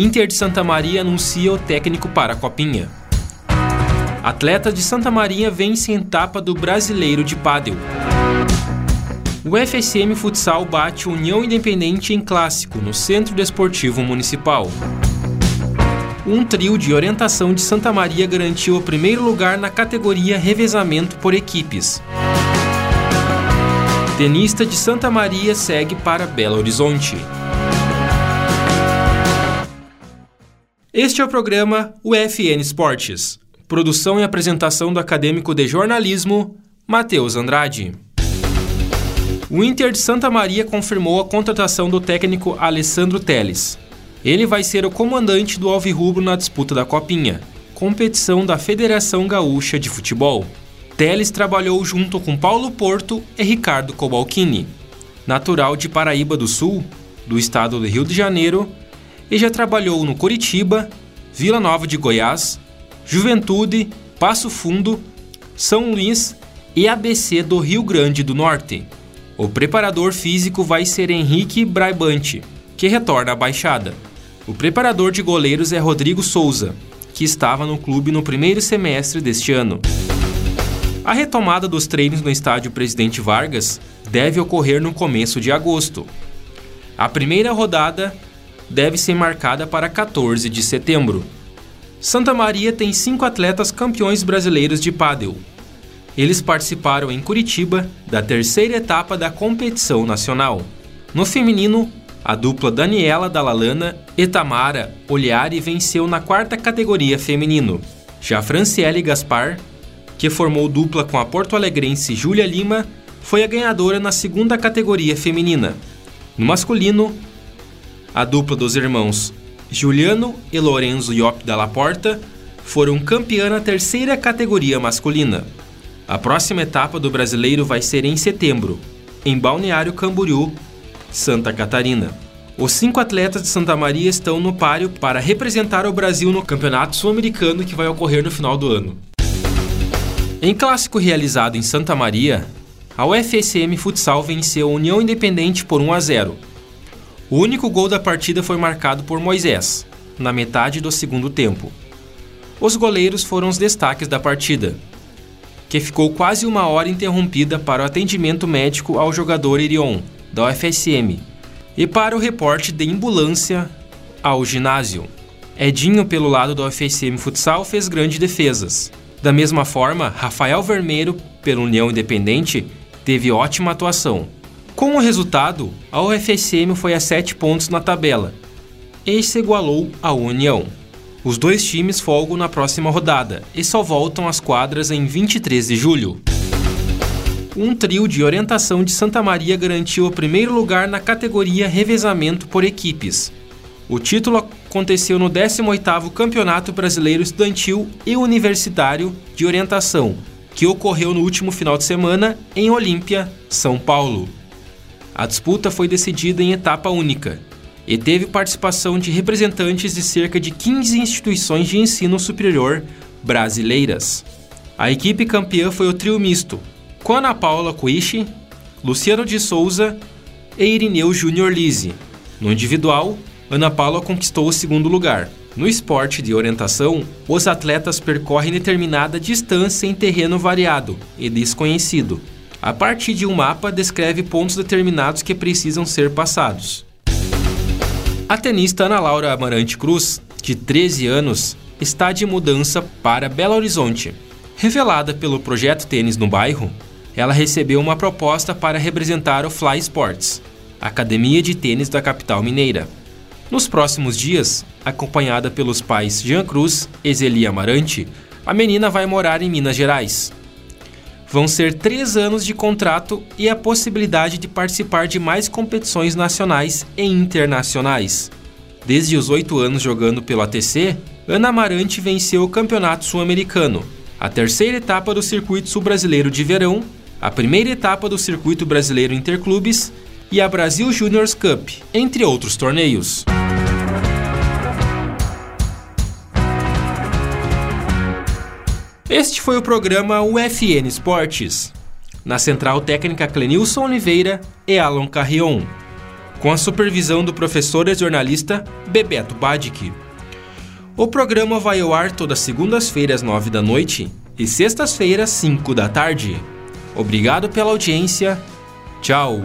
Inter de Santa Maria anuncia o técnico para a Copinha. Atleta de Santa Maria vence em etapa do Brasileiro de Pádel. O FSM Futsal bate União Independente em clássico no Centro Desportivo Municipal. Um trio de orientação de Santa Maria garantiu o primeiro lugar na categoria revezamento por equipes. Tenista de Santa Maria segue para Belo Horizonte. Este é o programa UFN Esportes. Produção e apresentação do acadêmico de jornalismo, Matheus Andrade. O Inter de Santa Maria confirmou a contratação do técnico Alessandro Teles. Ele vai ser o comandante do Alvirrubro na disputa da Copinha, competição da Federação Gaúcha de Futebol. Teles trabalhou junto com Paulo Porto e Ricardo Cobalcini. Natural de Paraíba do Sul, do estado do Rio de Janeiro, e já trabalhou no Curitiba, Vila Nova de Goiás, Juventude, Passo Fundo, São Luís e ABC do Rio Grande do Norte. O preparador físico vai ser Henrique Braibante, que retorna à Baixada. O preparador de goleiros é Rodrigo Souza, que estava no clube no primeiro semestre deste ano. A retomada dos treinos no estádio Presidente Vargas deve ocorrer no começo de agosto. A primeira rodada deve ser marcada para 14 de setembro. Santa Maria tem cinco atletas campeões brasileiros de pádel. Eles participaram em Curitiba da terceira etapa da competição nacional. No feminino, a dupla Daniela Dalalana e Tamara Olhari venceu na quarta categoria feminino. Já Franciele Gaspar, que formou dupla com a porto-alegrense Júlia Lima, foi a ganhadora na segunda categoria feminina. No masculino, a dupla dos irmãos Juliano e Lorenzo Iop da Laporta foram campeã na terceira categoria masculina. A próxima etapa do brasileiro vai ser em setembro, em Balneário Camboriú, Santa Catarina. Os cinco atletas de Santa Maria estão no páreo para representar o Brasil no Campeonato Sul-Americano que vai ocorrer no final do ano. Em clássico realizado em Santa Maria, a UFSM Futsal venceu a União Independente por 1 a 0 o único gol da partida foi marcado por Moisés, na metade do segundo tempo. Os goleiros foram os destaques da partida, que ficou quase uma hora interrompida para o atendimento médico ao jogador Irion, da UFSM, e para o reporte de ambulância ao ginásio. Edinho, pelo lado do UFSM Futsal, fez grandes defesas. Da mesma forma, Rafael Vermeiro, pelo União Independente, teve ótima atuação. Com o resultado, a UFSM foi a 7 pontos na tabela e se igualou à União. Os dois times folgam na próxima rodada e só voltam às quadras em 23 de julho. Um trio de orientação de Santa Maria garantiu o primeiro lugar na categoria revezamento por equipes. O título aconteceu no 18º Campeonato Brasileiro Estudantil e Universitário de Orientação, que ocorreu no último final de semana em Olímpia, São Paulo. A disputa foi decidida em etapa única e teve participação de representantes de cerca de 15 instituições de ensino superior brasileiras. A equipe campeã foi o trio misto, com Ana Paula Cuichi, Luciano de Souza e Irineu Júnior Lise. No individual, Ana Paula conquistou o segundo lugar. No esporte de orientação, os atletas percorrem determinada distância em terreno variado e desconhecido, a partir de um mapa, descreve pontos determinados que precisam ser passados. A tenista Ana Laura Amarante Cruz, de 13 anos, está de mudança para Belo Horizonte. Revelada pelo projeto Tênis no Bairro, ela recebeu uma proposta para representar o Fly Sports, academia de tênis da capital mineira. Nos próximos dias, acompanhada pelos pais Jean Cruz e Zeli Amarante, a menina vai morar em Minas Gerais Vão ser três anos de contrato e a possibilidade de participar de mais competições nacionais e internacionais. Desde os oito anos jogando pelo ATC, Ana Amarante venceu o Campeonato Sul-Americano, a terceira etapa do Circuito Sul-Brasileiro de Verão, a primeira etapa do Circuito Brasileiro Interclubes e a Brasil Juniors Cup, entre outros torneios. Este foi o programa UFN Esportes, na central técnica Clenilson Oliveira e Alan Carrion, com a supervisão do professor e jornalista Bebeto Badic. O programa vai ao ar todas segundas-feiras, nove da noite e sextas-feiras, cinco da tarde. Obrigado pela audiência. Tchau.